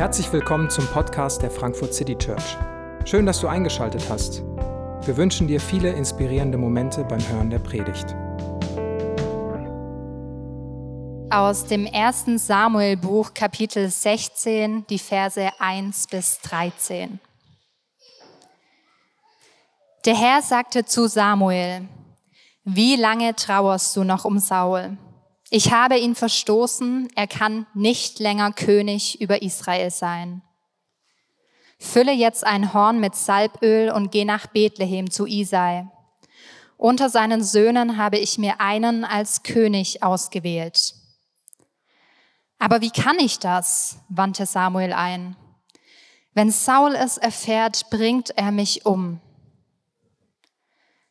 Herzlich willkommen zum Podcast der Frankfurt City Church. Schön, dass du eingeschaltet hast. Wir wünschen dir viele inspirierende Momente beim Hören der Predigt. Aus dem ersten Samuel-Buch, Kapitel 16, die Verse 1 bis 13. Der Herr sagte zu Samuel, wie lange trauerst du noch um Saul? Ich habe ihn verstoßen, er kann nicht länger König über Israel sein. Fülle jetzt ein Horn mit Salböl und geh nach Bethlehem zu Isai. Unter seinen Söhnen habe ich mir einen als König ausgewählt. Aber wie kann ich das? wandte Samuel ein. Wenn Saul es erfährt, bringt er mich um.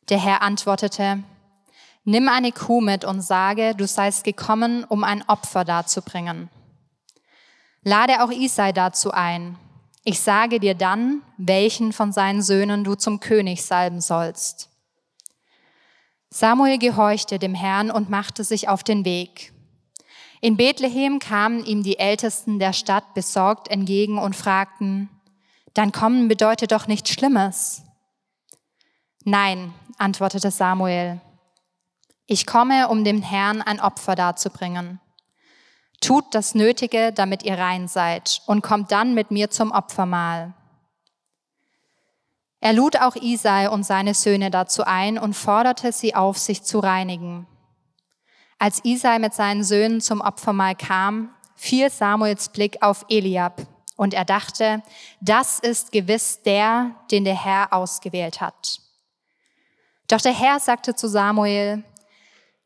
Der Herr antwortete, Nimm eine Kuh mit und sage, du seist gekommen, um ein Opfer darzubringen. Lade auch Isai dazu ein. Ich sage dir dann, welchen von seinen Söhnen du zum König salben sollst. Samuel gehorchte dem Herrn und machte sich auf den Weg. In Bethlehem kamen ihm die Ältesten der Stadt besorgt entgegen und fragten, Dein Kommen bedeutet doch nichts Schlimmes. Nein, antwortete Samuel, ich komme, um dem Herrn ein Opfer darzubringen. Tut das Nötige, damit ihr rein seid, und kommt dann mit mir zum Opfermahl. Er lud auch Isai und seine Söhne dazu ein und forderte sie auf, sich zu reinigen. Als Isai mit seinen Söhnen zum Opfermahl kam, fiel Samuels Blick auf Eliab und er dachte, das ist gewiss der, den der Herr ausgewählt hat. Doch der Herr sagte zu Samuel,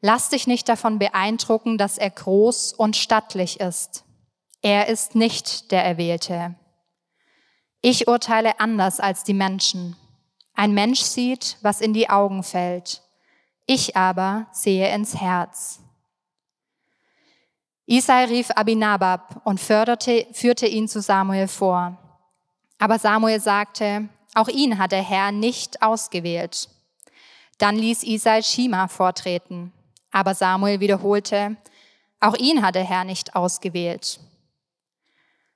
Lass dich nicht davon beeindrucken, dass er groß und stattlich ist. Er ist nicht der Erwählte. Ich urteile anders als die Menschen. Ein Mensch sieht, was in die Augen fällt. Ich aber sehe ins Herz. Isai rief Abinabab und förderte, führte ihn zu Samuel vor. Aber Samuel sagte, auch ihn hat der Herr nicht ausgewählt. Dann ließ Isai Shima vortreten. Aber Samuel wiederholte, auch ihn hat der Herr nicht ausgewählt.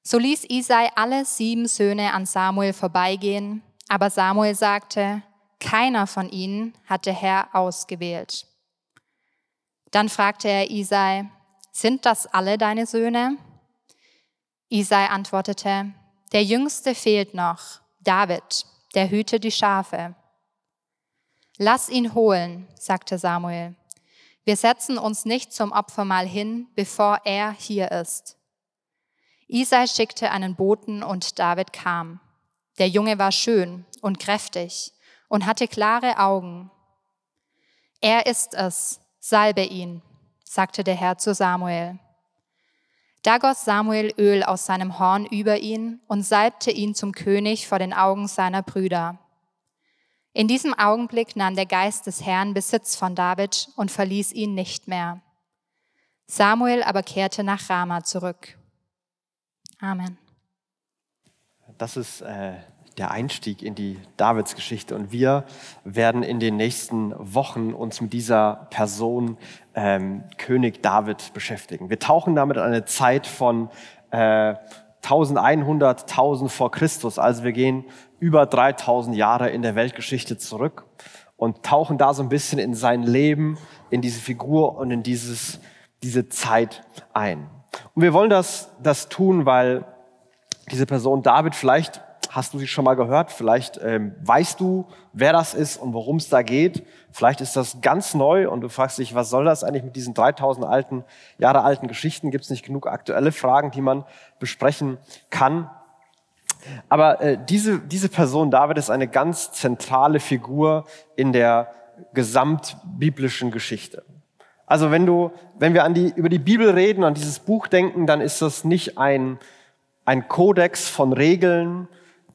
So ließ Isai alle sieben Söhne an Samuel vorbeigehen, aber Samuel sagte, keiner von ihnen hat der Herr ausgewählt. Dann fragte er Isai, sind das alle deine Söhne? Isai antwortete, der Jüngste fehlt noch, David, der hüte die Schafe. Lass ihn holen, sagte Samuel. Wir setzen uns nicht zum Opfermahl hin, bevor er hier ist. Isai schickte einen Boten und David kam. Der Junge war schön und kräftig und hatte klare Augen. Er ist es, salbe ihn, sagte der Herr zu Samuel. Da goss Samuel Öl aus seinem Horn über ihn und salbte ihn zum König vor den Augen seiner Brüder. In diesem Augenblick nahm der Geist des Herrn Besitz von David und verließ ihn nicht mehr. Samuel aber kehrte nach Rama zurück. Amen. Das ist äh, der Einstieg in die Davidsgeschichte und wir werden in den nächsten Wochen uns mit dieser Person ähm, König David beschäftigen. Wir tauchen damit in eine Zeit von äh, 1100, 1000 vor Christus. Also wir gehen über 3000 Jahre in der Weltgeschichte zurück und tauchen da so ein bisschen in sein Leben, in diese Figur und in dieses, diese Zeit ein. Und wir wollen das, das tun, weil diese Person David, vielleicht hast du sie schon mal gehört, vielleicht ähm, weißt du, wer das ist und worum es da geht. Vielleicht ist das ganz neu und du fragst dich, was soll das eigentlich mit diesen 3000 alten, Jahre alten Geschichten? Gibt es nicht genug aktuelle Fragen, die man besprechen kann? Aber äh, diese, diese Person David ist eine ganz zentrale Figur in der gesamtbiblischen Geschichte. Also wenn du, wenn wir an die, über die Bibel reden, an dieses Buch denken, dann ist das nicht ein, ein Kodex von Regeln,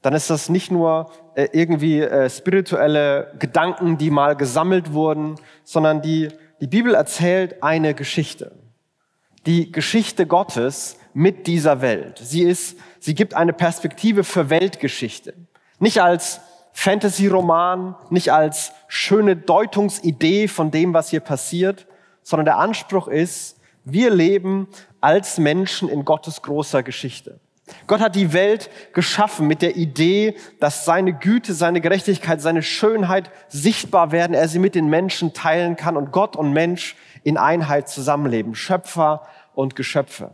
dann ist das nicht nur äh, irgendwie äh, spirituelle Gedanken, die mal gesammelt wurden, sondern die, die Bibel erzählt eine Geschichte. Die Geschichte Gottes mit dieser Welt. Sie ist, sie gibt eine Perspektive für Weltgeschichte. Nicht als Fantasy-Roman, nicht als schöne Deutungsidee von dem, was hier passiert, sondern der Anspruch ist, wir leben als Menschen in Gottes großer Geschichte. Gott hat die Welt geschaffen mit der Idee, dass seine Güte, seine Gerechtigkeit, seine Schönheit sichtbar werden, er sie mit den Menschen teilen kann und Gott und Mensch in Einheit zusammenleben, Schöpfer und Geschöpfe.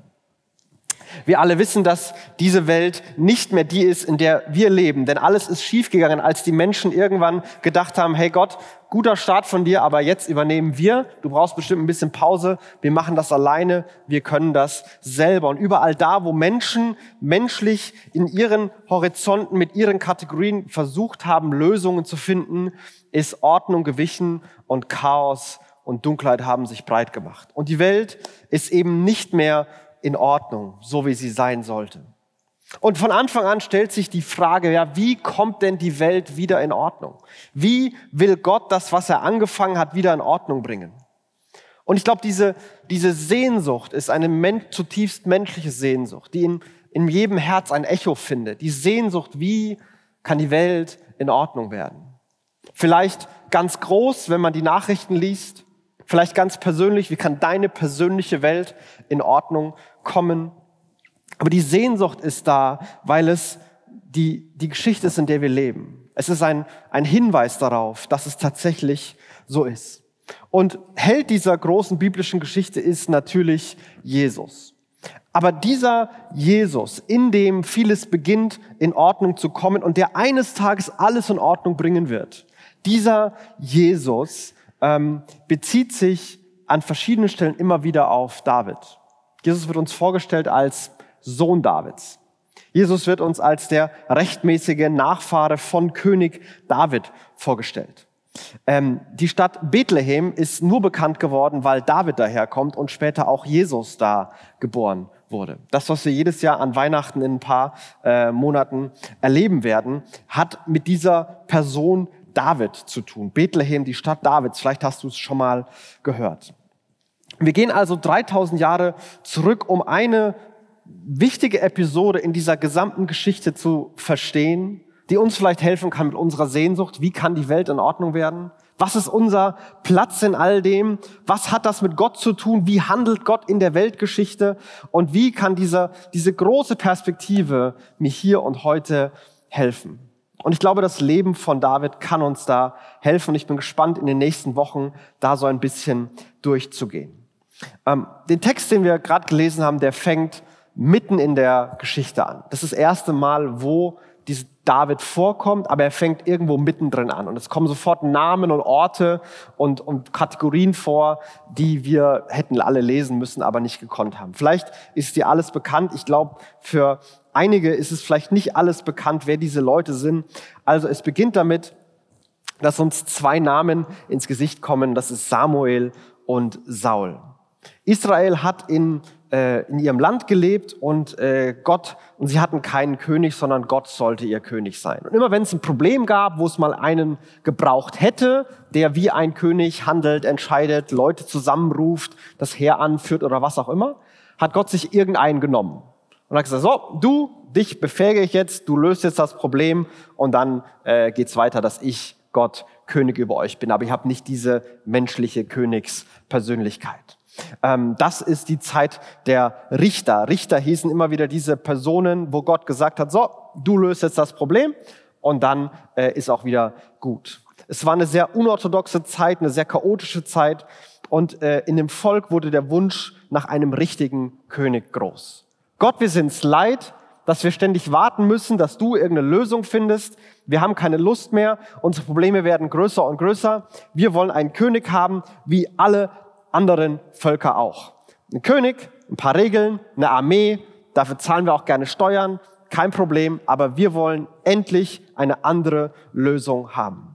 Wir alle wissen, dass diese Welt nicht mehr die ist, in der wir leben, denn alles ist schiefgegangen, als die Menschen irgendwann gedacht haben, hey Gott, guter Start von dir, aber jetzt übernehmen wir, du brauchst bestimmt ein bisschen Pause, wir machen das alleine, wir können das selber. Und überall da, wo Menschen menschlich in ihren Horizonten mit ihren Kategorien versucht haben, Lösungen zu finden, ist Ordnung gewichen und Chaos und Dunkelheit haben sich breit gemacht. Und die Welt ist eben nicht mehr in Ordnung, so wie sie sein sollte. Und von Anfang an stellt sich die Frage, ja, wie kommt denn die Welt wieder in Ordnung? Wie will Gott das, was er angefangen hat, wieder in Ordnung bringen? Und ich glaube, diese, diese Sehnsucht ist eine men zutiefst menschliche Sehnsucht, die in, in jedem Herz ein Echo findet. Die Sehnsucht, wie kann die Welt in Ordnung werden? Vielleicht ganz groß, wenn man die Nachrichten liest, Vielleicht ganz persönlich, wie kann deine persönliche Welt in Ordnung kommen? Aber die Sehnsucht ist da, weil es die, die Geschichte ist, in der wir leben. Es ist ein, ein Hinweis darauf, dass es tatsächlich so ist. Und Held dieser großen biblischen Geschichte ist natürlich Jesus. Aber dieser Jesus, in dem vieles beginnt, in Ordnung zu kommen und der eines Tages alles in Ordnung bringen wird, dieser Jesus ähm, bezieht sich an verschiedenen Stellen immer wieder auf David. Jesus wird uns vorgestellt als Sohn Davids. Jesus wird uns als der rechtmäßige Nachfahre von König David vorgestellt. Ähm, die Stadt Bethlehem ist nur bekannt geworden, weil David daherkommt und später auch Jesus da geboren wurde. Das, was wir jedes Jahr an Weihnachten in ein paar äh, Monaten erleben werden, hat mit dieser Person David zu tun. Bethlehem, die Stadt Davids. Vielleicht hast du es schon mal gehört. Wir gehen also 3000 Jahre zurück, um eine wichtige Episode in dieser gesamten Geschichte zu verstehen, die uns vielleicht helfen kann mit unserer Sehnsucht. Wie kann die Welt in Ordnung werden? Was ist unser Platz in all dem? Was hat das mit Gott zu tun? Wie handelt Gott in der Weltgeschichte? Und wie kann dieser, diese große Perspektive mir hier und heute helfen? Und ich glaube, das Leben von David kann uns da helfen. Und ich bin gespannt, in den nächsten Wochen da so ein bisschen durchzugehen. Ähm, den Text, den wir gerade gelesen haben, der fängt mitten in der Geschichte an. Das ist das erste Mal, wo diese David vorkommt, aber er fängt irgendwo mittendrin an. Und es kommen sofort Namen und Orte und, und Kategorien vor, die wir hätten alle lesen müssen, aber nicht gekonnt haben. Vielleicht ist dir alles bekannt. Ich glaube, für einige ist es vielleicht nicht alles bekannt, wer diese Leute sind. Also es beginnt damit, dass uns zwei Namen ins Gesicht kommen. Das ist Samuel und Saul. Israel hat in, äh, in ihrem Land gelebt und äh, Gott, und sie hatten keinen König, sondern Gott sollte ihr König sein. Und immer wenn es ein Problem gab, wo es mal einen gebraucht hätte, der wie ein König handelt, entscheidet, Leute zusammenruft, das Heer anführt oder was auch immer, hat Gott sich irgendeinen genommen und hat gesagt, so, du, dich befähige ich jetzt, du löst jetzt das Problem und dann äh, geht's weiter, dass ich Gott König über euch bin. Aber ich habe nicht diese menschliche Königspersönlichkeit. Ähm, das ist die Zeit der Richter. Richter hießen immer wieder diese Personen, wo Gott gesagt hat, so, du löst jetzt das Problem und dann äh, ist auch wieder gut. Es war eine sehr unorthodoxe Zeit, eine sehr chaotische Zeit und äh, in dem Volk wurde der Wunsch nach einem richtigen König groß. Gott, wir sind's leid, dass wir ständig warten müssen, dass du irgendeine Lösung findest. Wir haben keine Lust mehr. Unsere Probleme werden größer und größer. Wir wollen einen König haben, wie alle anderen Völker auch. Ein König, ein paar Regeln, eine Armee. Dafür zahlen wir auch gerne Steuern. Kein Problem. Aber wir wollen endlich eine andere Lösung haben.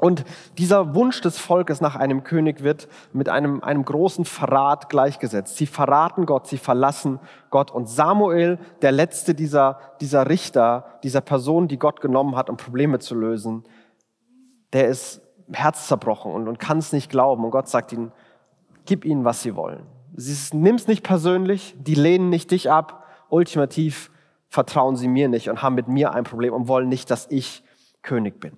Und dieser Wunsch des Volkes nach einem König wird mit einem, einem großen Verrat gleichgesetzt. Sie verraten Gott, sie verlassen Gott. Und Samuel, der letzte dieser, dieser Richter, dieser Person, die Gott genommen hat, um Probleme zu lösen, der ist herzzerbrochen und, und kann es nicht glauben. Und Gott sagt ihnen, gib ihnen, was sie wollen. Nimm es nicht persönlich, die lehnen nicht dich ab. Ultimativ vertrauen sie mir nicht und haben mit mir ein Problem und wollen nicht, dass ich König bin.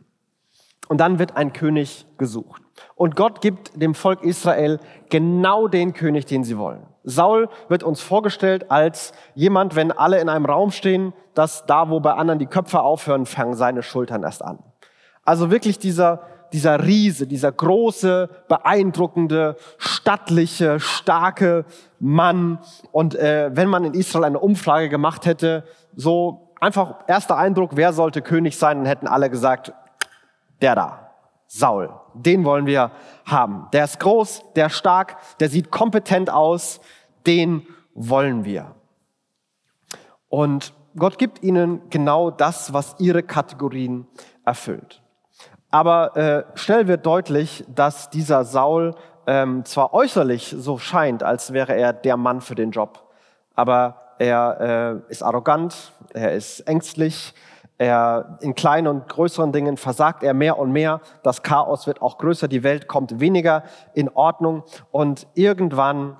Und dann wird ein König gesucht. Und Gott gibt dem Volk Israel genau den König, den sie wollen. Saul wird uns vorgestellt als jemand, wenn alle in einem Raum stehen, dass da, wo bei anderen die Köpfe aufhören, fangen seine Schultern erst an. Also wirklich dieser, dieser Riese, dieser große, beeindruckende, stattliche, starke Mann. Und äh, wenn man in Israel eine Umfrage gemacht hätte, so einfach erster Eindruck, wer sollte König sein, dann hätten alle gesagt, der da, Saul. Den wollen wir haben. Der ist groß, der ist stark, der sieht kompetent aus, den wollen wir. Und Gott gibt ihnen genau das, was ihre Kategorien erfüllt. Aber äh, schnell wird deutlich, dass dieser Saul ähm, zwar äußerlich so scheint, als wäre er der Mann für den Job, aber er äh, ist arrogant, er ist ängstlich, er in kleinen und größeren Dingen versagt er mehr und mehr. Das Chaos wird auch größer, die Welt kommt weniger in Ordnung. Und irgendwann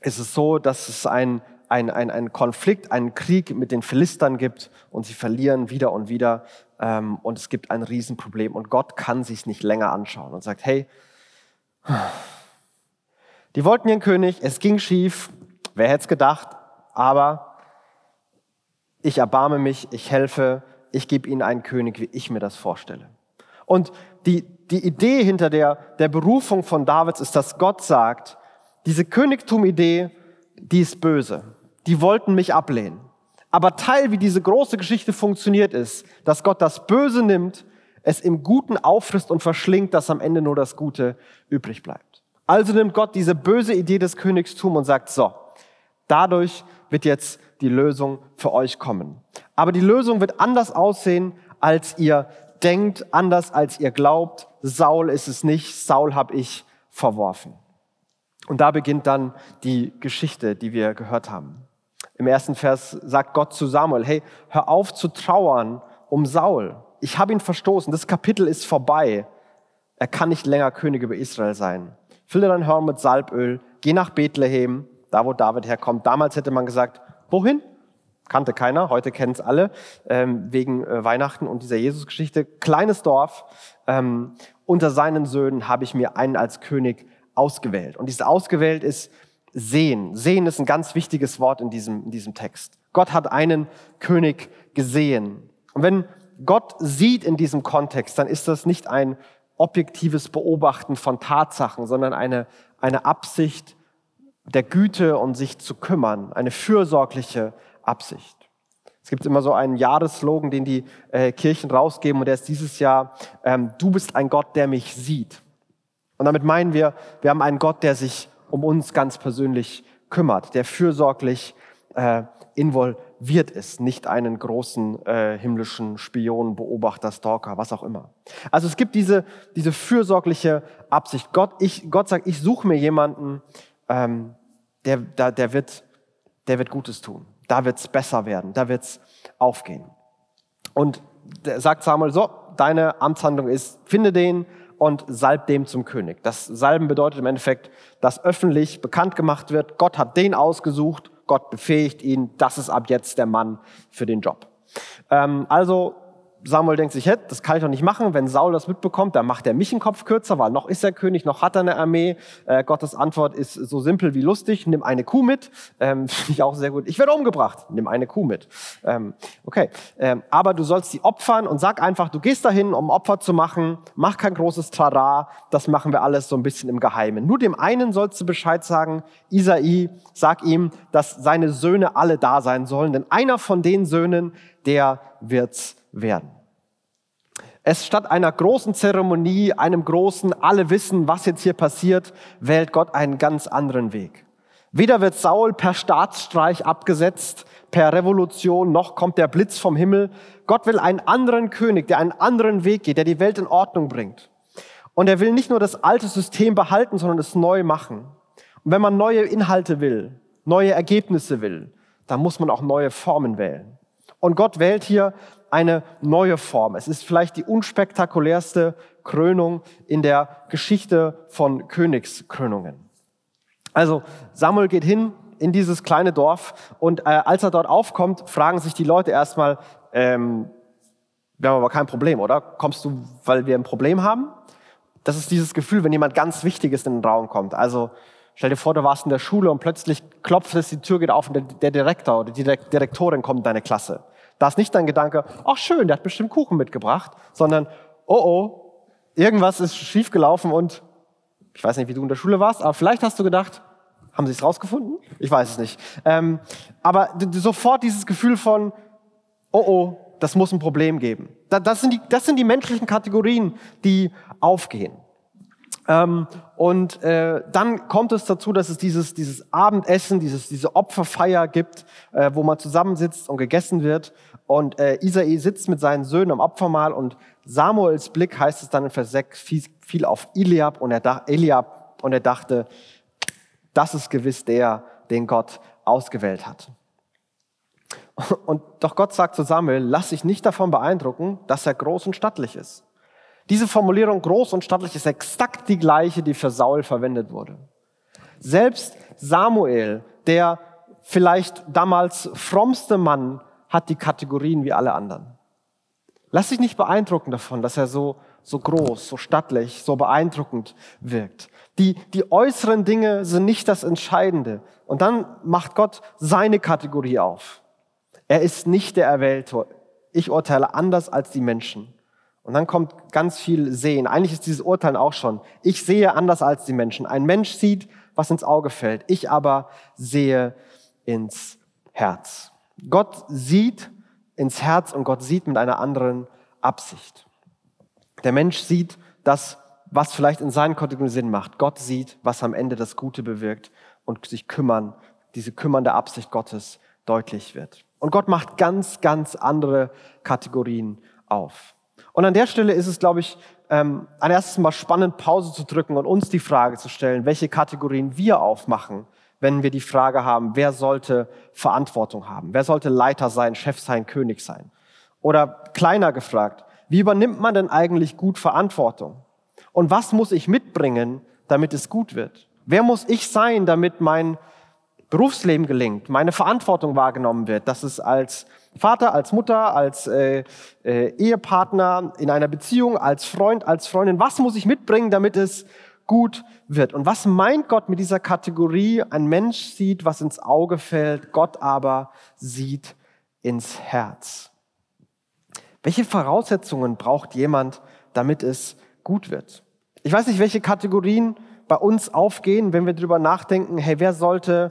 ist es so, dass es ein ein, ein, ein Konflikt, einen Krieg mit den Philistern gibt und sie verlieren wieder und wieder ähm, und es gibt ein Riesenproblem. Und Gott kann sich nicht länger anschauen und sagt, hey, die wollten ihren König, es ging schief, wer hätte es gedacht, aber ich erbarme mich, ich helfe, ich gebe ihnen einen König, wie ich mir das vorstelle. Und die, die Idee hinter der, der Berufung von Davids ist, dass Gott sagt, diese Königtum-Idee, die ist böse. Die wollten mich ablehnen. Aber Teil, wie diese große Geschichte funktioniert, ist, dass Gott das Böse nimmt, es im Guten auffrisst und verschlingt, dass am Ende nur das Gute übrig bleibt. Also nimmt Gott diese böse Idee des Königstums und sagt, so, dadurch wird jetzt die Lösung für euch kommen. Aber die Lösung wird anders aussehen, als ihr denkt, anders als ihr glaubt. Saul ist es nicht, Saul habe ich verworfen. Und da beginnt dann die Geschichte, die wir gehört haben. Im ersten Vers sagt Gott zu Samuel, hey, hör auf zu trauern um Saul. Ich habe ihn verstoßen. Das Kapitel ist vorbei. Er kann nicht länger König über Israel sein. Fülle dein Horn mit Salböl, geh nach Bethlehem, da wo David herkommt. Damals hätte man gesagt, wohin? Kannte keiner, heute kennen es alle, ähm, wegen äh, Weihnachten und dieser Jesusgeschichte. Kleines Dorf, ähm, unter seinen Söhnen habe ich mir einen als König ausgewählt. Und dieses ausgewählt ist sehen. Sehen ist ein ganz wichtiges Wort in diesem, in diesem Text. Gott hat einen König gesehen. Und wenn Gott sieht in diesem Kontext, dann ist das nicht ein objektives Beobachten von Tatsachen, sondern eine, eine Absicht der Güte und sich zu kümmern, eine fürsorgliche Absicht. Es gibt immer so einen Jahresslogan, den die äh, Kirchen rausgeben und der ist dieses Jahr, ähm, du bist ein Gott, der mich sieht. Und damit meinen wir, wir haben einen Gott, der sich um uns ganz persönlich kümmert, der fürsorglich äh, involviert ist, nicht einen großen äh, himmlischen Spion, Beobachter, Stalker, was auch immer. Also es gibt diese, diese fürsorgliche Absicht. Gott, ich, Gott sagt, ich suche mir jemanden, ähm, der, der, der, wird, der wird Gutes tun. Da wird es besser werden, da wird es aufgehen. Und sagt Samuel, so, deine Amtshandlung ist, finde den, und salbt dem zum König. Das Salben bedeutet im Endeffekt, dass öffentlich bekannt gemacht wird, Gott hat den ausgesucht, Gott befähigt ihn, das ist ab jetzt der Mann für den Job. Ähm, also Samuel denkt sich, hey, das kann ich doch nicht machen. Wenn Saul das mitbekommt, dann macht er mich einen Kopf kürzer, weil noch ist er König, noch hat er eine Armee. Äh, Gottes Antwort ist so simpel wie lustig. Nimm eine Kuh mit. Ähm, Finde ich auch sehr gut. Ich werde umgebracht. Nimm eine Kuh mit. Ähm, okay. Ähm, aber du sollst sie opfern und sag einfach, du gehst dahin, um Opfer zu machen. Mach kein großes Trara. Das machen wir alles so ein bisschen im Geheimen. Nur dem einen sollst du Bescheid sagen. Isai, sag ihm, dass seine Söhne alle da sein sollen. Denn einer von den Söhnen, der wird's werden. Es statt einer großen Zeremonie, einem großen, alle wissen, was jetzt hier passiert, wählt Gott einen ganz anderen Weg. Weder wird Saul per Staatsstreich abgesetzt, per Revolution, noch kommt der Blitz vom Himmel. Gott will einen anderen König, der einen anderen Weg geht, der die Welt in Ordnung bringt. Und er will nicht nur das alte System behalten, sondern es neu machen. Und wenn man neue Inhalte will, neue Ergebnisse will, dann muss man auch neue Formen wählen. Und Gott wählt hier eine neue Form. Es ist vielleicht die unspektakulärste Krönung in der Geschichte von Königskrönungen. Also Samuel geht hin in dieses kleine Dorf und äh, als er dort aufkommt, fragen sich die Leute erstmal, ähm, wir haben aber kein Problem, oder? Kommst du, weil wir ein Problem haben? Das ist dieses Gefühl, wenn jemand ganz Wichtiges in den Raum kommt. Also stell dir vor, du warst in der Schule und plötzlich klopft es, die Tür geht auf und der, der Direktor oder die Direktorin kommt in deine Klasse. Da ist nicht dein Gedanke, ach schön, der hat bestimmt Kuchen mitgebracht, sondern, oh oh, irgendwas ist schiefgelaufen und ich weiß nicht, wie du in der Schule warst, aber vielleicht hast du gedacht, haben sie es rausgefunden? Ich weiß es nicht. Ähm, aber sofort dieses Gefühl von, oh oh, das muss ein Problem geben. Das sind die, das sind die menschlichen Kategorien, die aufgehen. Ähm, und äh, dann kommt es dazu, dass es dieses, dieses Abendessen, dieses, diese Opferfeier gibt, äh, wo man zusammensitzt und gegessen wird. Und äh, Isai sitzt mit seinen Söhnen am Opfermahl und Samuels Blick, heißt es dann in Vers 6, fiel auf Eliab und er, Eliab und er dachte, das ist gewiss der, den Gott ausgewählt hat. Und doch Gott sagt zu Samuel, lass dich nicht davon beeindrucken, dass er groß und stattlich ist. Diese Formulierung groß und stattlich ist exakt die gleiche, die für Saul verwendet wurde. Selbst Samuel, der vielleicht damals frommste Mann, hat die Kategorien wie alle anderen. Lass dich nicht beeindrucken davon, dass er so, so groß, so stattlich, so beeindruckend wirkt. Die, die äußeren Dinge sind nicht das Entscheidende. Und dann macht Gott seine Kategorie auf. Er ist nicht der Erwählte. Ich urteile anders als die Menschen. Und dann kommt ganz viel Sehen. Eigentlich ist dieses Urteilen auch schon. Ich sehe anders als die Menschen. Ein Mensch sieht, was ins Auge fällt. Ich aber sehe ins Herz. Gott sieht ins Herz und Gott sieht mit einer anderen Absicht. Der Mensch sieht das, was vielleicht in seinen Kategorien Sinn macht. Gott sieht, was am Ende das Gute bewirkt und sich kümmern, diese kümmernde Absicht Gottes deutlich wird. Und Gott macht ganz, ganz andere Kategorien auf. Und an der Stelle ist es, glaube ich, ähm, ein erstes Mal spannend, Pause zu drücken und uns die Frage zu stellen, welche Kategorien wir aufmachen, wenn wir die Frage haben, wer sollte Verantwortung haben? Wer sollte Leiter sein, Chef sein, König sein? Oder kleiner gefragt, wie übernimmt man denn eigentlich gut Verantwortung? Und was muss ich mitbringen, damit es gut wird? Wer muss ich sein, damit mein Berufsleben gelingt, meine Verantwortung wahrgenommen wird, dass es als Vater, als Mutter, als äh, äh, Ehepartner, in einer Beziehung, als Freund, als Freundin, was muss ich mitbringen, damit es gut wird? Und was meint Gott mit dieser Kategorie? Ein Mensch sieht, was ins Auge fällt, Gott aber sieht ins Herz. Welche Voraussetzungen braucht jemand, damit es gut wird? Ich weiß nicht, welche Kategorien bei uns aufgehen, wenn wir darüber nachdenken, hey, wer sollte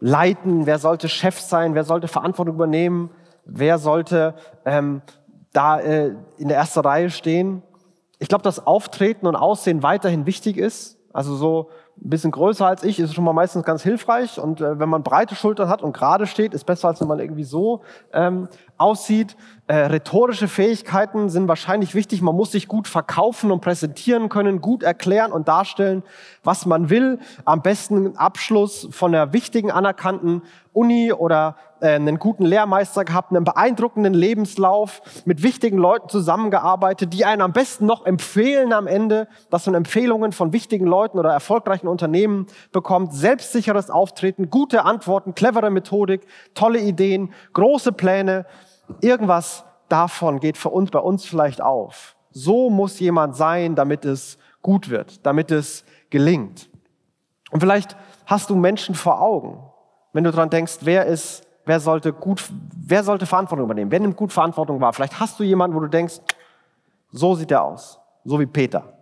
leiten, wer sollte Chef sein, wer sollte Verantwortung übernehmen, wer sollte ähm, da äh, in der ersten Reihe stehen. Ich glaube, dass Auftreten und Aussehen weiterhin wichtig ist. Also so ein bisschen größer als ich ist schon mal meistens ganz hilfreich. Und äh, wenn man breite Schultern hat und gerade steht, ist besser, als wenn man irgendwie so ähm, aussieht. Äh, rhetorische Fähigkeiten sind wahrscheinlich wichtig. Man muss sich gut verkaufen und präsentieren können, gut erklären und darstellen, was man will. Am besten Abschluss von einer wichtigen, anerkannten Uni oder äh, einen guten Lehrmeister gehabt, einen beeindruckenden Lebenslauf, mit wichtigen Leuten zusammengearbeitet, die einen am besten noch empfehlen am Ende, dass man Empfehlungen von wichtigen Leuten oder erfolgreichen Unternehmen bekommt, selbstsicheres Auftreten, gute Antworten, clevere Methodik, tolle Ideen, große Pläne. Irgendwas davon geht für uns bei uns vielleicht auf. So muss jemand sein, damit es gut wird, damit es gelingt. Und vielleicht hast du Menschen vor Augen, wenn du daran denkst, wer ist, wer sollte gut, wer sollte Verantwortung übernehmen? Wer nimmt gut Verantwortung wahr? Vielleicht hast du jemanden, wo du denkst, so sieht er aus, so wie Peter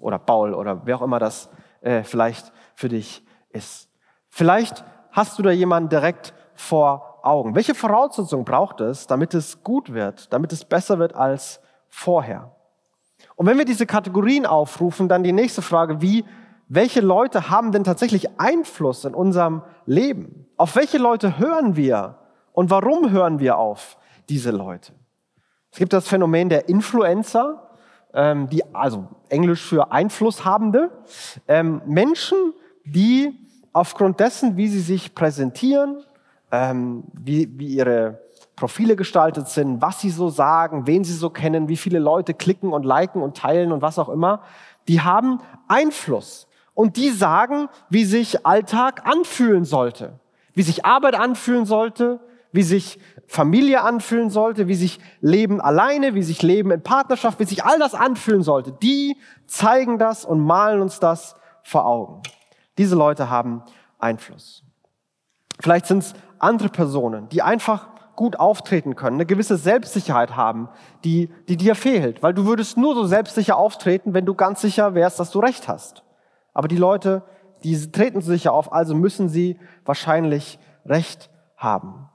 oder Paul oder wer auch immer das äh, vielleicht für dich ist. Vielleicht hast du da jemanden direkt vor Augen. Welche Voraussetzungen braucht es, damit es gut wird, damit es besser wird als vorher? Und wenn wir diese Kategorien aufrufen, dann die nächste Frage, wie welche Leute haben denn tatsächlich Einfluss in unserem Leben? Auf welche Leute hören wir? Und warum hören wir auf diese Leute? Es gibt das Phänomen der Influencer, ähm, die, also Englisch für Einflusshabende, ähm, Menschen, die aufgrund dessen, wie sie sich präsentieren, ähm, wie, wie ihre Profile gestaltet sind, was sie so sagen, wen sie so kennen, wie viele Leute klicken und liken und teilen und was auch immer, die haben Einfluss und die sagen, wie sich Alltag anfühlen sollte, wie sich Arbeit anfühlen sollte, wie sich Familie anfühlen sollte, wie sich Leben alleine, wie sich Leben in Partnerschaft, wie sich all das anfühlen sollte. Die zeigen das und malen uns das vor Augen. Diese Leute haben Einfluss. Vielleicht sind es andere Personen, die einfach gut auftreten können, eine gewisse Selbstsicherheit haben, die, die dir fehlt. Weil du würdest nur so selbstsicher auftreten, wenn du ganz sicher wärst, dass du recht hast. Aber die Leute, die treten so sicher auf, also müssen sie wahrscheinlich recht haben.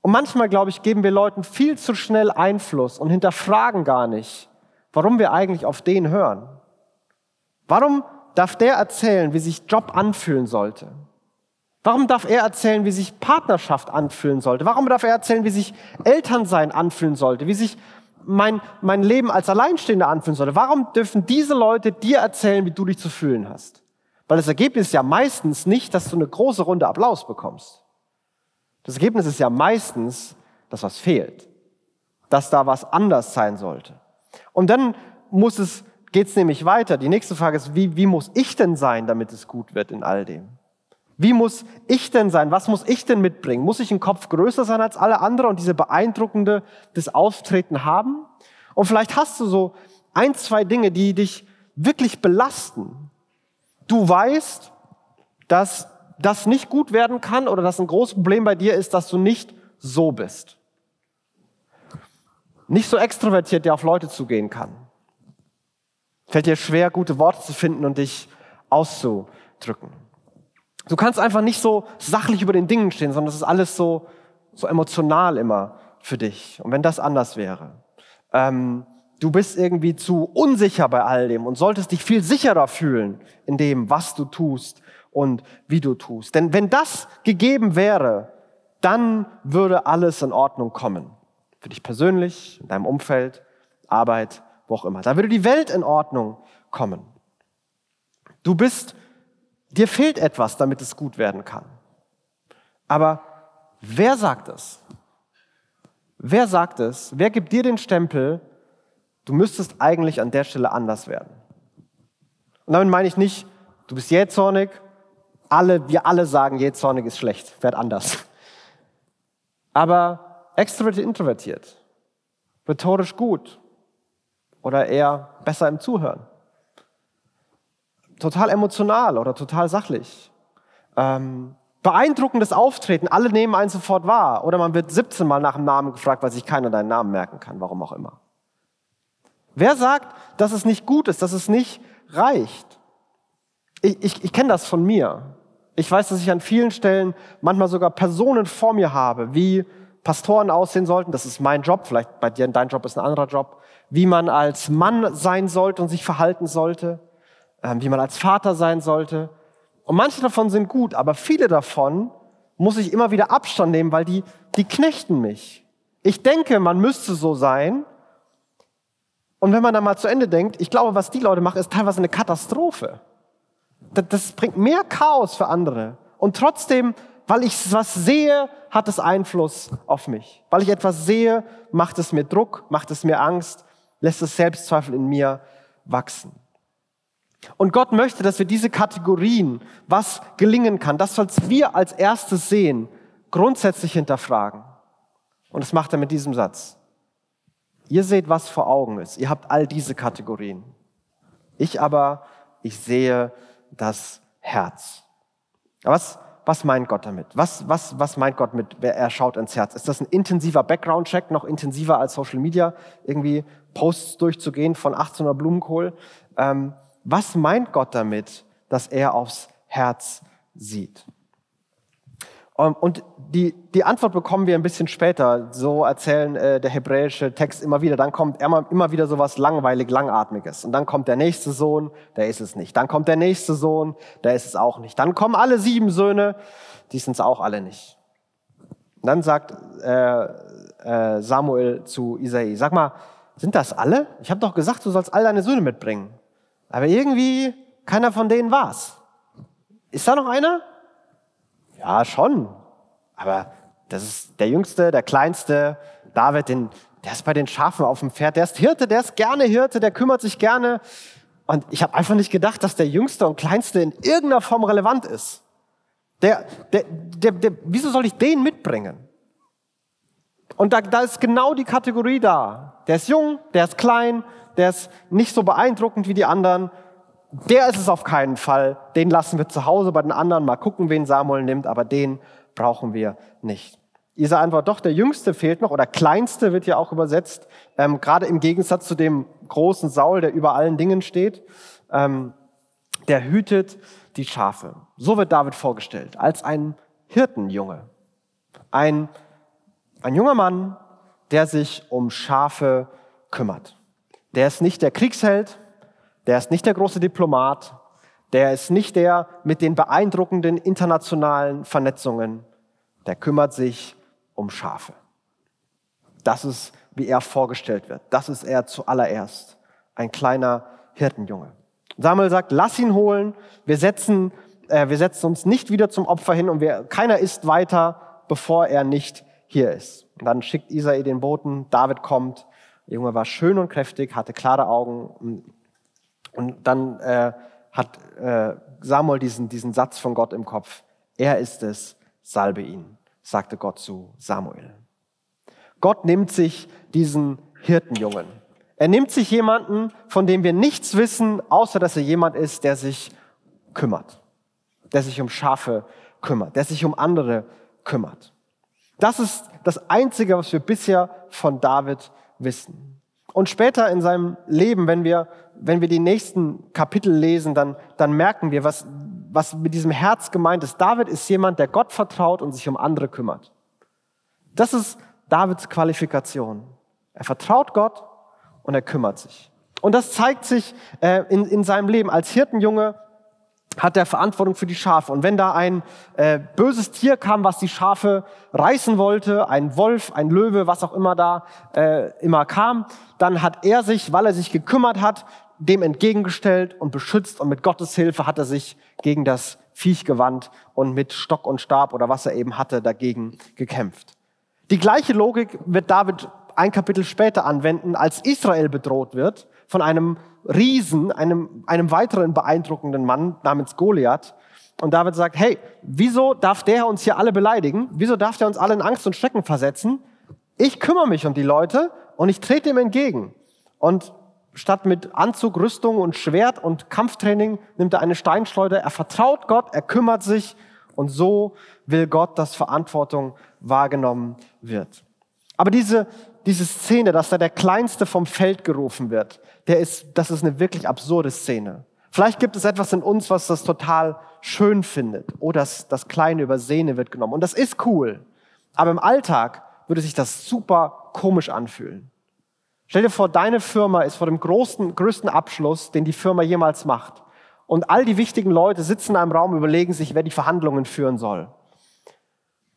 Und manchmal, glaube ich, geben wir Leuten viel zu schnell Einfluss und hinterfragen gar nicht, warum wir eigentlich auf den hören. Warum darf der erzählen, wie sich Job anfühlen sollte? Warum darf er erzählen, wie sich Partnerschaft anfühlen sollte? Warum darf er erzählen, wie sich Elternsein anfühlen sollte? Wie sich mein, mein Leben als Alleinstehender anfühlen sollte? Warum dürfen diese Leute dir erzählen, wie du dich zu fühlen hast? Weil das Ergebnis ist ja meistens nicht, dass du eine große Runde Applaus bekommst. Das Ergebnis ist ja meistens, dass was fehlt. Dass da was anders sein sollte. Und dann muss es, geht's nämlich weiter. Die nächste Frage ist, wie, wie muss ich denn sein, damit es gut wird in all dem? Wie muss ich denn sein? Was muss ich denn mitbringen? Muss ich ein Kopf größer sein als alle anderen und diese beeindruckende das Auftreten haben? Und vielleicht hast du so ein, zwei Dinge, die dich wirklich belasten. Du weißt, dass das nicht gut werden kann oder dass ein großes Problem bei dir ist, dass du nicht so bist. Nicht so extrovertiert, der auf Leute zugehen kann. Fällt dir schwer, gute Worte zu finden und dich auszudrücken. Du kannst einfach nicht so sachlich über den Dingen stehen, sondern es ist alles so, so emotional immer für dich. Und wenn das anders wäre, ähm, du bist irgendwie zu unsicher bei all dem und solltest dich viel sicherer fühlen in dem, was du tust und wie du tust. Denn wenn das gegeben wäre, dann würde alles in Ordnung kommen. Für dich persönlich, in deinem Umfeld, Arbeit, wo auch immer. Da würde die Welt in Ordnung kommen. Du bist Dir fehlt etwas, damit es gut werden kann. Aber wer sagt es? Wer sagt es? Wer gibt dir den Stempel, du müsstest eigentlich an der Stelle anders werden? Und damit meine ich nicht, du bist jähzornig, alle, wir alle sagen, jähzornig ist schlecht, werd anders. Aber extrovertiert, introvertiert, rhetorisch gut oder eher besser im Zuhören total emotional oder total sachlich. Ähm, beeindruckendes Auftreten, alle nehmen einen sofort wahr. Oder man wird 17 Mal nach dem Namen gefragt, weil sich keiner deinen Namen merken kann, warum auch immer. Wer sagt, dass es nicht gut ist, dass es nicht reicht? Ich, ich, ich kenne das von mir. Ich weiß, dass ich an vielen Stellen manchmal sogar Personen vor mir habe, wie Pastoren aussehen sollten. Das ist mein Job. Vielleicht bei dir, dein Job ist ein anderer Job. Wie man als Mann sein sollte und sich verhalten sollte wie man als Vater sein sollte. Und manche davon sind gut, aber viele davon muss ich immer wieder Abstand nehmen, weil die, die knechten mich. Ich denke, man müsste so sein. Und wenn man dann mal zu Ende denkt, ich glaube, was die Leute machen, ist teilweise eine Katastrophe. Das, das bringt mehr Chaos für andere. Und trotzdem, weil ich was sehe, hat es Einfluss auf mich. Weil ich etwas sehe, macht es mir Druck, macht es mir Angst, lässt es Selbstzweifel in mir wachsen. Und Gott möchte, dass wir diese Kategorien, was gelingen kann, das, was wir als erstes sehen, grundsätzlich hinterfragen. Und das macht er mit diesem Satz. Ihr seht, was vor Augen ist. Ihr habt all diese Kategorien. Ich aber, ich sehe das Herz. Was, was meint Gott damit? Was, was, was meint Gott mit, er schaut ins Herz? Ist das ein intensiver Background-Check, noch intensiver als Social Media, irgendwie Posts durchzugehen von 18er Blumenkohl? Ähm, was meint Gott damit, dass er aufs Herz sieht? Ähm, und die, die Antwort bekommen wir ein bisschen später. So erzählen äh, der hebräische Text immer wieder. Dann kommt immer, immer wieder so was langweilig, langatmiges. Und dann kommt der nächste Sohn, der ist es nicht. Dann kommt der nächste Sohn, der ist es auch nicht. Dann kommen alle sieben Söhne, die sind es auch alle nicht. Und dann sagt äh, äh, Samuel zu Isai, sag mal, sind das alle? Ich habe doch gesagt, du sollst all deine Söhne mitbringen. Aber irgendwie, keiner von denen war's. Ist da noch einer? Ja, schon. Aber das ist der Jüngste, der Kleinste, David, den, der ist bei den Schafen auf dem Pferd, der ist Hirte, der ist gerne Hirte, der kümmert sich gerne. Und ich habe einfach nicht gedacht, dass der Jüngste und Kleinste in irgendeiner Form relevant ist. Der, der, der, der, wieso soll ich den mitbringen? Und da, da ist genau die Kategorie da. Der ist jung, der ist klein, der ist nicht so beeindruckend wie die anderen. Der ist es auf keinen Fall. Den lassen wir zu Hause bei den anderen mal gucken, wen Samuel nimmt, aber den brauchen wir nicht. Isa antwortet, doch, der Jüngste fehlt noch, oder Kleinste wird ja auch übersetzt, ähm, gerade im Gegensatz zu dem großen Saul, der über allen Dingen steht. Ähm, der hütet die Schafe. So wird David vorgestellt, als ein Hirtenjunge. Ein, ein junger Mann, der sich um Schafe kümmert. Der ist nicht der Kriegsheld, der ist nicht der große Diplomat, der ist nicht der mit den beeindruckenden internationalen Vernetzungen, der kümmert sich um Schafe. Das ist, wie er vorgestellt wird. Das ist er zuallererst. Ein kleiner Hirtenjunge. Samuel sagt, lass ihn holen. Wir setzen, äh, wir setzen uns nicht wieder zum Opfer hin und wir, keiner isst weiter, bevor er nicht hier ist. Und dann schickt Isai den Boten. David kommt. Der Junge war schön und kräftig, hatte klare Augen. Und dann äh, hat äh, Samuel diesen, diesen Satz von Gott im Kopf. Er ist es, salbe ihn, sagte Gott zu Samuel. Gott nimmt sich diesen Hirtenjungen. Er nimmt sich jemanden, von dem wir nichts wissen, außer dass er jemand ist, der sich kümmert, der sich um Schafe kümmert, der sich um andere kümmert. Das ist das Einzige, was wir bisher von David wissen. Und später in seinem Leben, wenn wir, wenn wir die nächsten Kapitel lesen, dann, dann merken wir, was, was mit diesem Herz gemeint ist. David ist jemand, der Gott vertraut und sich um andere kümmert. Das ist Davids Qualifikation. Er vertraut Gott und er kümmert sich. Und das zeigt sich äh, in, in seinem Leben. Als Hirtenjunge hat er Verantwortung für die Schafe. Und wenn da ein äh, böses Tier kam, was die Schafe reißen wollte, ein Wolf, ein Löwe, was auch immer da äh, immer kam, dann hat er sich, weil er sich gekümmert hat, dem entgegengestellt und beschützt und mit Gottes Hilfe hat er sich gegen das Viech gewandt und mit Stock und Stab oder was er eben hatte dagegen gekämpft. Die gleiche Logik wird David ein Kapitel später anwenden, als Israel bedroht wird von einem Riesen, einem, einem weiteren beeindruckenden Mann namens Goliath. Und David sagt, hey, wieso darf der uns hier alle beleidigen? Wieso darf der uns alle in Angst und Schrecken versetzen? Ich kümmere mich um die Leute und ich trete ihm entgegen. Und statt mit Anzug, Rüstung und Schwert und Kampftraining nimmt er eine Steinschleuder. Er vertraut Gott, er kümmert sich und so will Gott, dass Verantwortung wahrgenommen wird. Aber diese, diese Szene, dass da der Kleinste vom Feld gerufen wird, der ist, das ist eine wirklich absurde Szene. Vielleicht gibt es etwas in uns, was das total schön findet. Oh, das, das kleine Übersehene wird genommen. Und das ist cool. Aber im Alltag würde sich das super komisch anfühlen. Stell dir vor, deine Firma ist vor dem größten, größten Abschluss, den die Firma jemals macht. Und all die wichtigen Leute sitzen in einem Raum, überlegen sich, wer die Verhandlungen führen soll.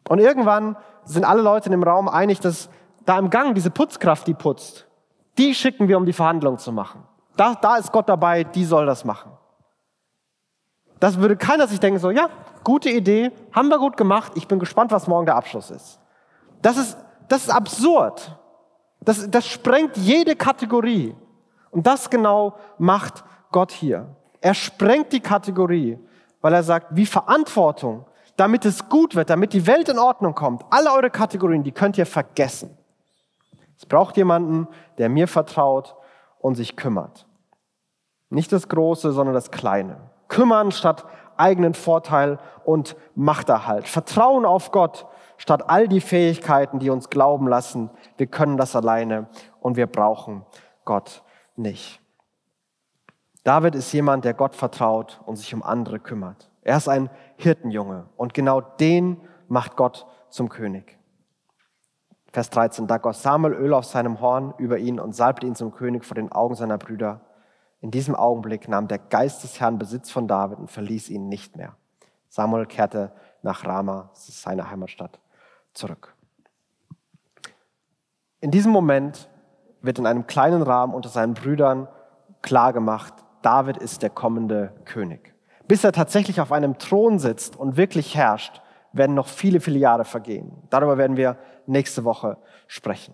Und irgendwann sind alle Leute in dem Raum einig, dass da im Gang diese Putzkraft, die putzt, die schicken wir, um die Verhandlungen zu machen. Da, da ist Gott dabei, die soll das machen. Das würde keiner sich denken, so, ja, gute Idee, haben wir gut gemacht, ich bin gespannt, was morgen der Abschluss ist. Das ist, das ist absurd. Das, das sprengt jede Kategorie. Und das genau macht Gott hier. Er sprengt die Kategorie, weil er sagt, wie Verantwortung, damit es gut wird, damit die Welt in Ordnung kommt. Alle eure Kategorien, die könnt ihr vergessen. Es braucht jemanden, der mir vertraut und sich kümmert. Nicht das Große, sondern das Kleine. Kümmern statt eigenen Vorteil und Machterhalt. Vertrauen auf Gott statt all die Fähigkeiten, die uns glauben lassen, wir können das alleine und wir brauchen Gott nicht. David ist jemand, der Gott vertraut und sich um andere kümmert. Er ist ein Hirtenjunge und genau den macht Gott zum König. Vers 13, da goss Samuel Öl auf seinem Horn über ihn und salbte ihn zum König vor den Augen seiner Brüder. In diesem Augenblick nahm der Geist des Herrn Besitz von David und verließ ihn nicht mehr. Samuel kehrte nach Rama, seine Heimatstadt zurück. In diesem Moment wird in einem kleinen Rahmen unter seinen Brüdern klargemacht, David ist der kommende König. Bis er tatsächlich auf einem Thron sitzt und wirklich herrscht, werden noch viele, viele Jahre vergehen. Darüber werden wir nächste Woche sprechen.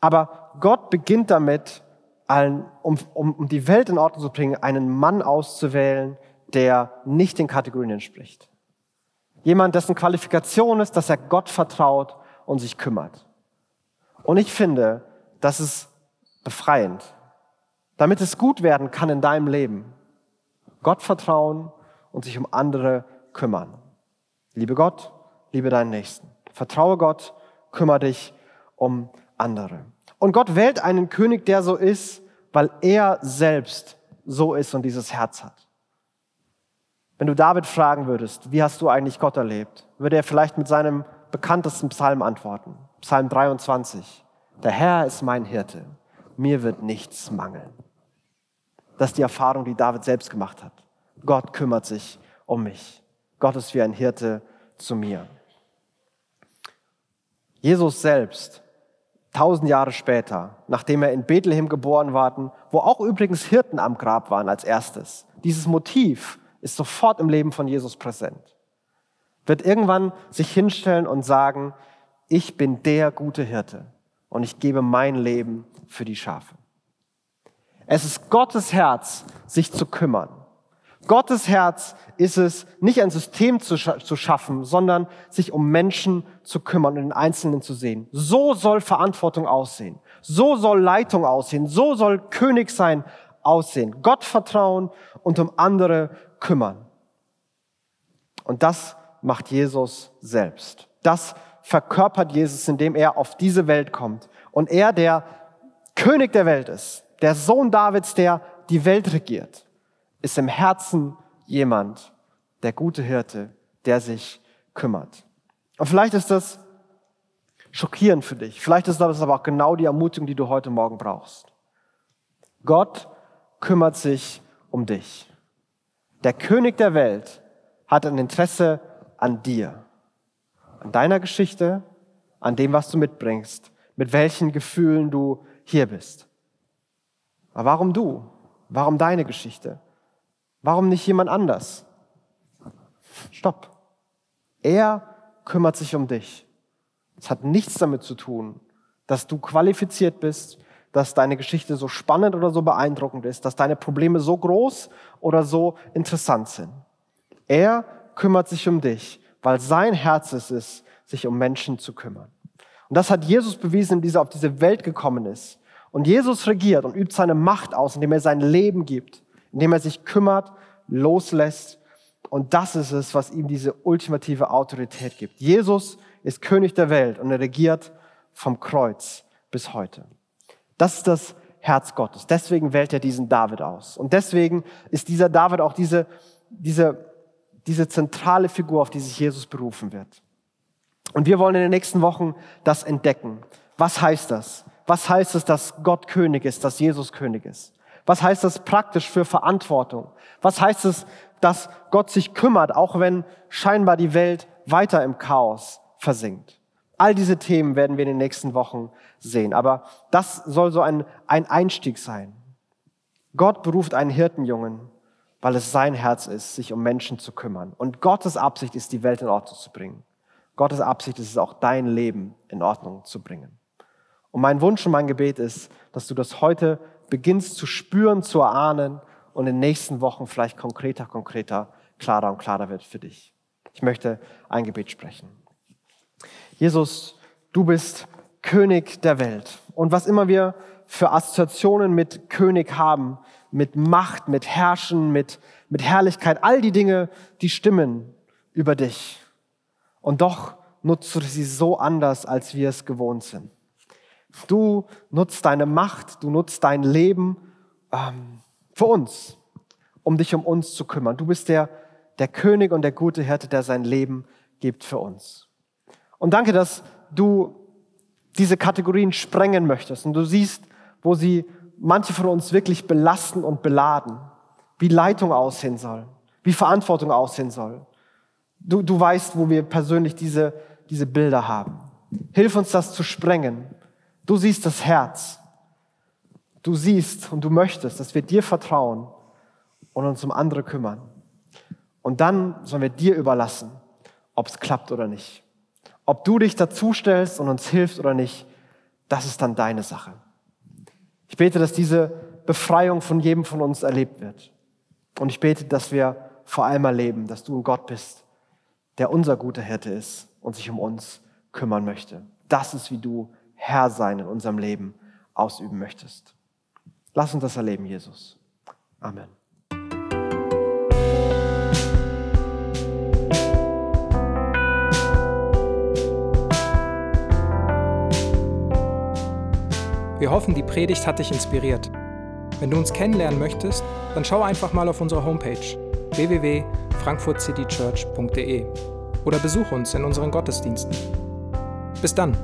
Aber Gott beginnt damit, um, um, um die Welt in Ordnung zu bringen, einen Mann auszuwählen, der nicht den Kategorien entspricht. Jemand, dessen Qualifikation ist, dass er Gott vertraut und sich kümmert. Und ich finde, das ist befreiend. Damit es gut werden kann in deinem Leben. Gott vertrauen und sich um andere kümmern. Liebe Gott, liebe deinen Nächsten. Vertraue Gott, kümmere dich um andere. Und Gott wählt einen König, der so ist, weil er selbst so ist und dieses Herz hat. Wenn du David fragen würdest, wie hast du eigentlich Gott erlebt, würde er vielleicht mit seinem bekanntesten Psalm antworten. Psalm 23. Der Herr ist mein Hirte. Mir wird nichts mangeln. Das ist die Erfahrung, die David selbst gemacht hat. Gott kümmert sich um mich. Gott ist wie ein Hirte zu mir. Jesus selbst, tausend Jahre später, nachdem er in Bethlehem geboren war, wo auch übrigens Hirten am Grab waren als erstes, dieses Motiv ist sofort im Leben von Jesus präsent, wird irgendwann sich hinstellen und sagen, ich bin der gute Hirte und ich gebe mein Leben für die Schafe. Es ist Gottes Herz, sich zu kümmern. Gottes Herz ist es, nicht ein System zu, scha zu schaffen, sondern sich um Menschen zu kümmern und den Einzelnen zu sehen. So soll Verantwortung aussehen. So soll Leitung aussehen. So soll König sein aussehen. Gott vertrauen und um andere kümmern. Und das macht Jesus selbst. Das verkörpert Jesus, indem er auf diese Welt kommt. Und er, der König der Welt ist, der Sohn Davids, der die Welt regiert, ist im Herzen jemand, der gute Hirte, der sich kümmert. Und vielleicht ist das schockierend für dich. Vielleicht ist das aber auch genau die Ermutigung, die du heute Morgen brauchst. Gott kümmert sich um dich. Der König der Welt hat ein Interesse an dir, an deiner Geschichte, an dem, was du mitbringst, mit welchen Gefühlen du hier bist. Aber warum du? Warum deine Geschichte? Warum nicht jemand anders? Stopp. Er kümmert sich um dich. Es hat nichts damit zu tun, dass du qualifiziert bist, dass deine Geschichte so spannend oder so beeindruckend ist, dass deine Probleme so groß oder so interessant sind. Er kümmert sich um dich, weil sein Herz es ist, sich um Menschen zu kümmern. Und das hat Jesus bewiesen, indem er auf diese Welt gekommen ist. Und Jesus regiert und übt seine Macht aus, indem er sein Leben gibt, indem er sich kümmert, loslässt. Und das ist es, was ihm diese ultimative Autorität gibt. Jesus ist König der Welt und er regiert vom Kreuz bis heute. Das ist das Herz Gottes. Deswegen wählt er diesen David aus. Und deswegen ist dieser David auch diese, diese, diese zentrale Figur, auf die sich Jesus berufen wird. Und wir wollen in den nächsten Wochen das entdecken. Was heißt das? Was heißt es, dass Gott König ist, dass Jesus König ist? Was heißt das praktisch für Verantwortung? Was heißt es, dass Gott sich kümmert, auch wenn scheinbar die Welt weiter im Chaos versinkt? All diese Themen werden wir in den nächsten Wochen sehen. Aber das soll so ein, ein Einstieg sein. Gott beruft einen Hirtenjungen, weil es sein Herz ist, sich um Menschen zu kümmern. Und Gottes Absicht ist, die Welt in Ordnung zu bringen. Gottes Absicht ist es auch, dein Leben in Ordnung zu bringen. Und mein Wunsch und mein Gebet ist, dass du das heute beginnst zu spüren, zu erahnen und in den nächsten Wochen vielleicht konkreter, konkreter, klarer und klarer wird für dich. Ich möchte ein Gebet sprechen. Jesus, du bist König der Welt. Und was immer wir für Assoziationen mit König haben, mit Macht, mit Herrschen, mit, mit Herrlichkeit, all die Dinge, die stimmen über dich. Und doch nutzt du sie so anders, als wir es gewohnt sind. Du nutzt deine Macht, du nutzt dein Leben ähm, für uns, um dich um uns zu kümmern. Du bist der, der König und der gute Hirte, der sein Leben gibt für uns. Und danke, dass du diese Kategorien sprengen möchtest und du siehst, wo sie manche von uns wirklich belasten und beladen, wie Leitung aussehen soll, wie Verantwortung aussehen soll. Du, du weißt, wo wir persönlich diese, diese Bilder haben. Hilf uns, das zu sprengen. Du siehst das Herz. Du siehst und du möchtest, dass wir dir vertrauen und uns um andere kümmern. Und dann sollen wir dir überlassen, ob es klappt oder nicht. Ob du dich dazustellst und uns hilfst oder nicht, das ist dann deine Sache. Ich bete, dass diese Befreiung von jedem von uns erlebt wird. Und ich bete, dass wir vor allem erleben, dass du ein Gott bist, der unser guter Hirte ist und sich um uns kümmern möchte. Das ist, wie du Herr sein in unserem Leben ausüben möchtest. Lass uns das erleben, Jesus. Amen. Wir hoffen, die Predigt hat dich inspiriert. Wenn du uns kennenlernen möchtest, dann schau einfach mal auf unsere Homepage www.frankfurtcitychurch.de oder besuch uns in unseren Gottesdiensten. Bis dann!